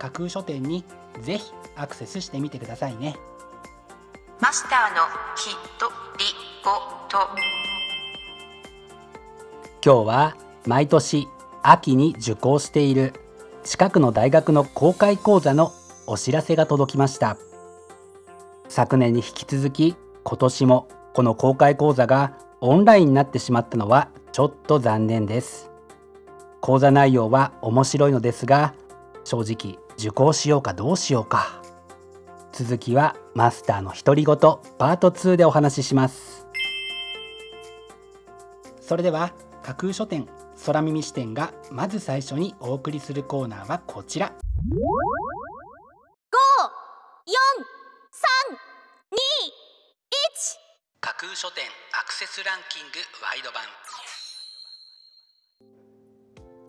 架空書店にぜひアクセスしてみてくださいね。マスターのきっとりごと。今日は毎年秋に受講している近くの大学の公開講座のお知らせが届きました。昨年に引き続き今年もこの公開講座がオンラインになってしまったのはちょっと残念です。講座内容は面白いのですが正直受講しようかどうしようか。続きはマスターの独り言パート2でお話しします。それでは架空書店空耳視点がまず最初にお送りするコーナーはこちら。架空書店アクセスランキングワイド版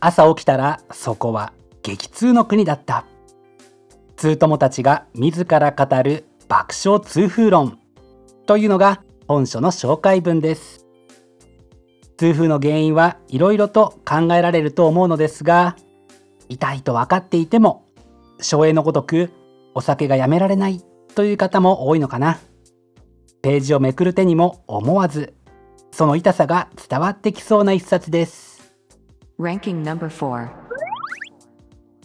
朝起きたらそこは激痛の国だった。通友たちが自ら語る爆笑痛風論というのが本書の紹介文です。痛風の原因はいろいろと考えられると思うのですが痛いと分かっていても省エのごとくお酒がやめられないという方も多いのかな。ページをめくる手にも思わずその痛さが伝わってきそうな一冊です。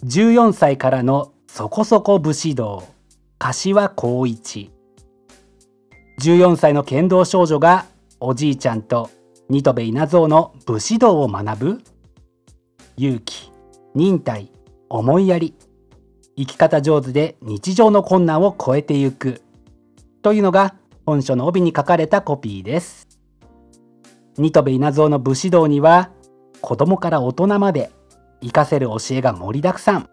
14歳からのそこそこ武士道。柏光一。14歳の剣道少女がおじいちゃんと新戸部稲造の武士道を学ぶ。勇気忍耐思いやり。生き方上手で日常の困難を超えてゆく。というのが本書の帯に書かれたコピーです。新戸部稲造の武士道には子供から大人まで活かせる教えが盛りだくさん。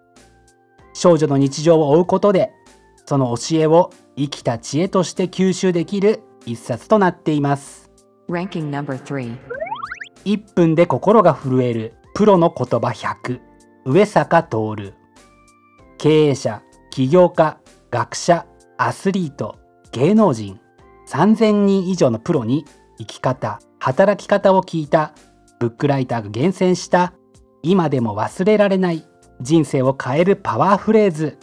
少女の日常を追うことでその教えを生きた知恵として吸収できる一冊となっています。Ranking number 3 1分で心が震えるプロの言葉100上坂徹。経営者起業家学者アスリート芸能人。3000人以上のプロに生き方働き方を聞いたブックライターが厳選した今でも忘れられない人生を変えるパワーフレーズ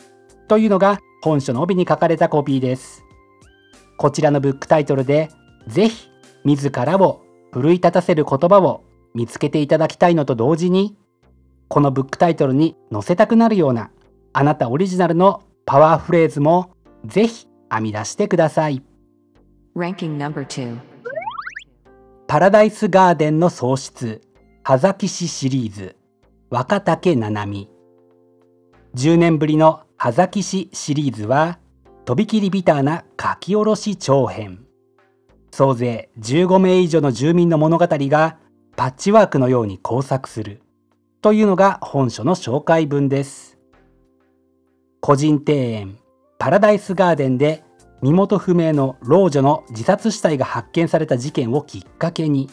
というのが本書の帯に書かれたコピーです。こちらのブックタイトルでぜひ自らを奮い立たせる言葉を見つけていただきたいのと同時にこのブックタイトルに載せたくなるようなあなたオリジナルのパワーフレーズもぜひ編み出してください。パラダイスガーデンの創出。葉崎市シリーズ。若竹七海。10年ぶりの葉崎市シリーズはとびきりビターな書き下ろし長編。総勢15名以上の住民の物語がパッチワークのように交錯する。というのが本書の紹介文です。個人庭園パラダイスガーデンで身元不明の老女の自殺死体が発見された事件をきっかけに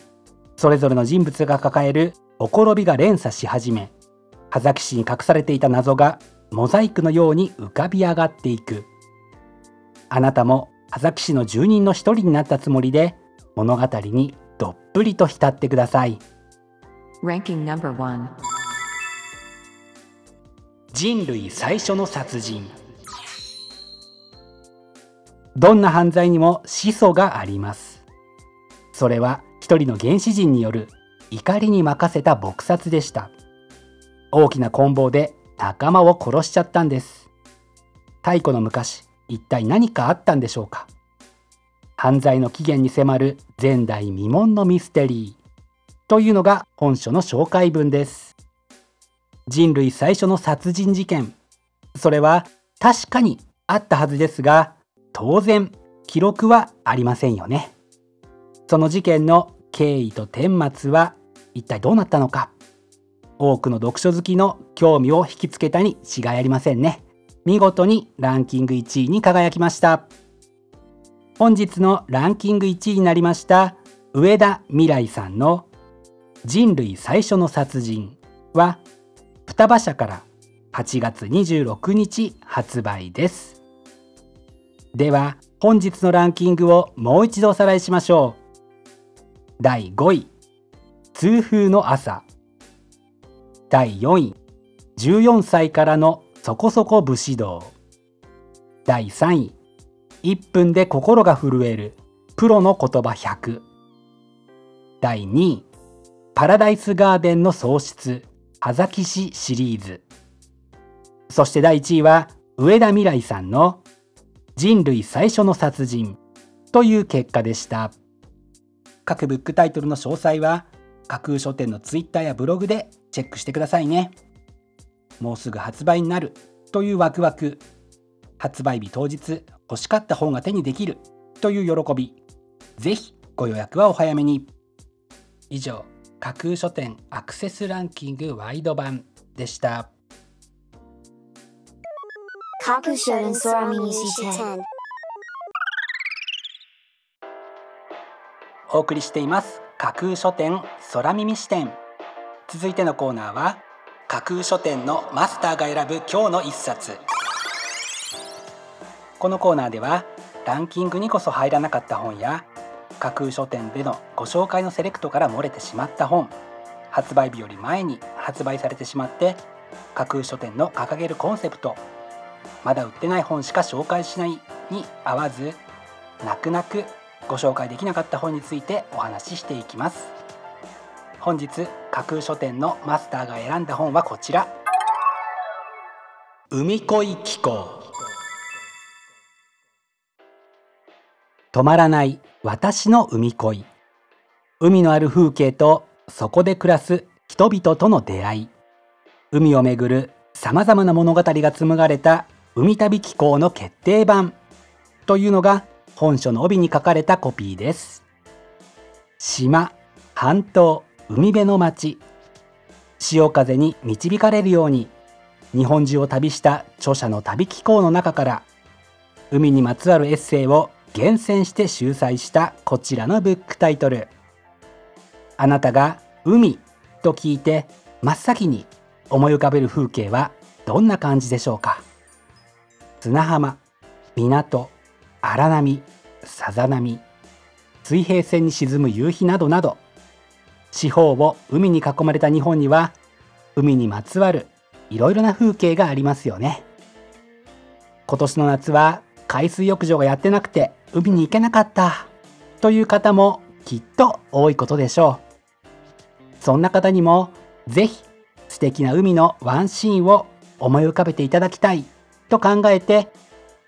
それぞれの人物が抱えるほころびが連鎖し始め葉崎市に隠されていた謎がモザイクのように浮かび上がっていく。あなたも葉崎市の住人の一人になったつもりで物語にどっぷりと浸ってください.人類最初の殺人どんな犯罪にも始祖があります。それは一人の原始人による怒りに任せた撲殺でした。大きな棍棒で仲間を殺しちゃったんです。太古の昔一体何かあったんでしょうか。犯罪の起源に迫る前代未聞のミステリー。というのが本書の紹介文です。人類最初の殺人事件。それは確かにあったはずですが当然記録はありませんよね。その事件の経緯と顛末は一体どうなったのか。多くの読書好きの興味を引きつけたに違いありませんね。見事にランキング1位に輝きました。本日のランキング1位になりました上田未来さんの人類最初の殺人は双葉社から8月26日発売です。では本日のランキングをもう一度おさらいしましょう。第5位痛風の朝。第4位14歳からのそこそこ武士道。第3位1分で心が震える。プロの言葉100第2位パラダイスガーデンの喪失。葉崎市シリーズ。そして第1位は上田未来さんの人類最初の殺人という結果でした。各ブックタイトルの詳細は架空書店のツイッターやブログでチェックしてくださいね。もうすぐ発売になるというワクワク。発売日当日欲しかった本が手にできるという喜び。ぜひご予約はお早めに。以上架空書店アクセスランキングワイド版でした。架空書店空耳視点お送りしています。架空書店空耳視点続いてのコーナーは架空書店のマスターが選ぶ今日の一冊。このコーナーではランキングにこそ入らなかった本や架空書店でのご紹介のセレクトから漏れてしまった本発売日より前に発売されてしまって架空書店の掲げるコンセプトまだ売ってない本しか紹介しないに合わず泣く泣くご紹介できなかった本についてお話ししていきます。本日架空書店のマスターが選んだ本はこちら。海恋機構止まらない私の海恋。海のある風景とそこで暮らす人々との出会い。海をめぐるさまざまな物語が紡がれた海旅機構の決定版というのが本書の帯に書かれたコピーです。島半島海辺の町潮風に導かれるように日本中を旅した著者の旅機構の中から海にまつわるエッセイを厳選して秀載したこちらのブックタイトル。あなたが海と聞いて真っ先に思い浮かべる風景はどんな感じでしょうか？砂浜港荒波さざ波水平線に沈む夕日などなど四方を海に囲まれた日本には海にまつわるいろいろな風景がありますよね。今年の夏は海水浴場がやってなくて海に行けなかったという方もきっと多いことでしょう。そんな方にもぜひ素敵な海のワンシーンを思い浮かべていただきたい。と考えて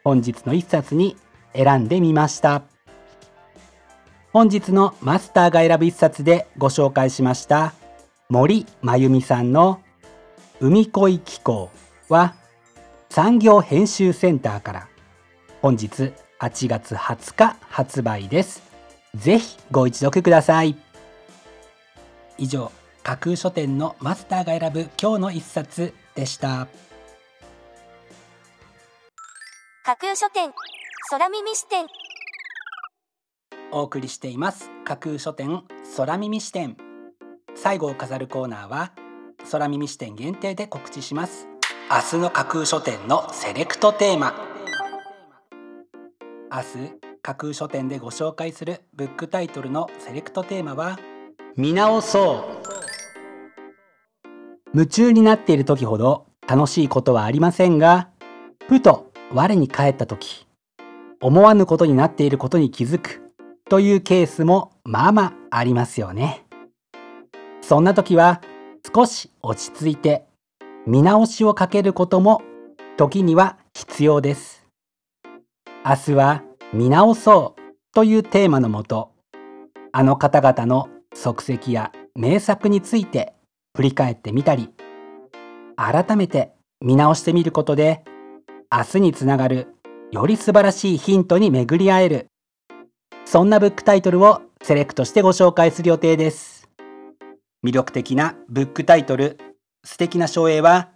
本日の一冊に選んでみました。本日のマスターが選ぶ一冊でご紹介しました。森真由美さんの海恋機構は産業編集センターから本日8月20日発売です。ぜひご一読ください。以上架空書店のマスターが選ぶ今日の一冊でした。架空書店。空耳視点。お送りしています。架空書店空耳視点。最後を飾るコーナーは空耳視点限定で告知します。明日の架空書店のセレクトテーマ。明日架空書店でご紹介するブックタイトルのセレクトテーマは見直そう。夢中になっている時ほど楽しいことはありませんがふと我に返った時思わぬことになっていることに気づくというケースもまあまあありますよね。そんな時は少し落ち着いて見直しをかけることも時には必要です。明日は見直そうというテーマのもとあの方々の足跡や名作について振り返ってみたり改めて見直してみることで明日につながるより素晴らしいヒントに巡り合える。そんなブックタイトルをセレクトしてご紹介する予定です。魅力的なブックタイトル素敵な書影は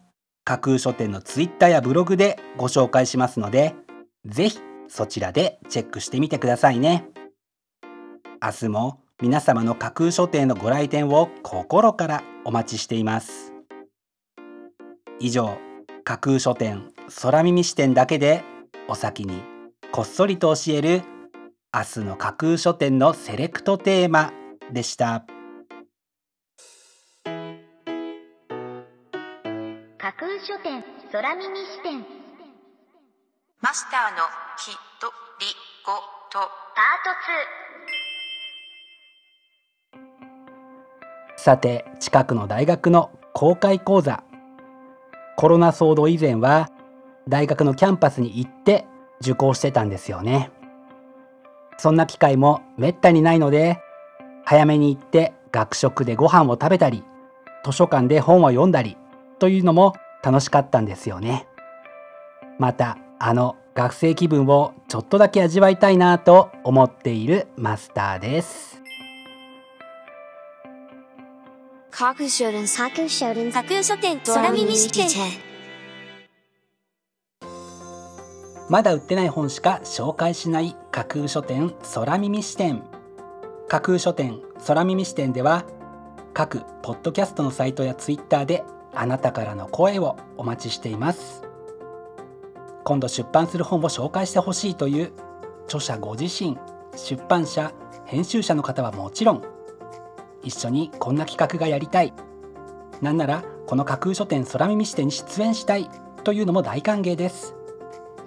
架空書店のツイッターやブログでご紹介しますのでぜひそちらでチェックしてみてくださいね。明日も皆様の架空書店のご来店を心からお待ちしています。以上架空書店空耳視点だけでお先にこっそりと教える明日の架空書店のセレクトテーマでした。架空書店空耳視点。マスターのきとりごと。パートさて近くの大学の公開講座。コロナ騒動以前は大学のキャンパスに行って受講してたんですよねそんな機会もめったにないので早めに行って学食でご飯を食べたり図書館で本を読んだりというのも楽しかったんですよねまたあの学生気分をちょっとだけ味わいたいなと思っているマスターです架空書店架空書店架空書店空耳視点まだ売ってない本しか紹介しない架空書店空耳視点。架空書店空耳視点では各ポッドキャストのサイトやツイッターであなたからの声をお待ちしています。今度出版する本を紹介してほしいという著者ご自身出版社編集者の方はもちろん一緒にこんな企画がやりたい。なんならこの架空書店空耳視点に出演したいというのも大歓迎です。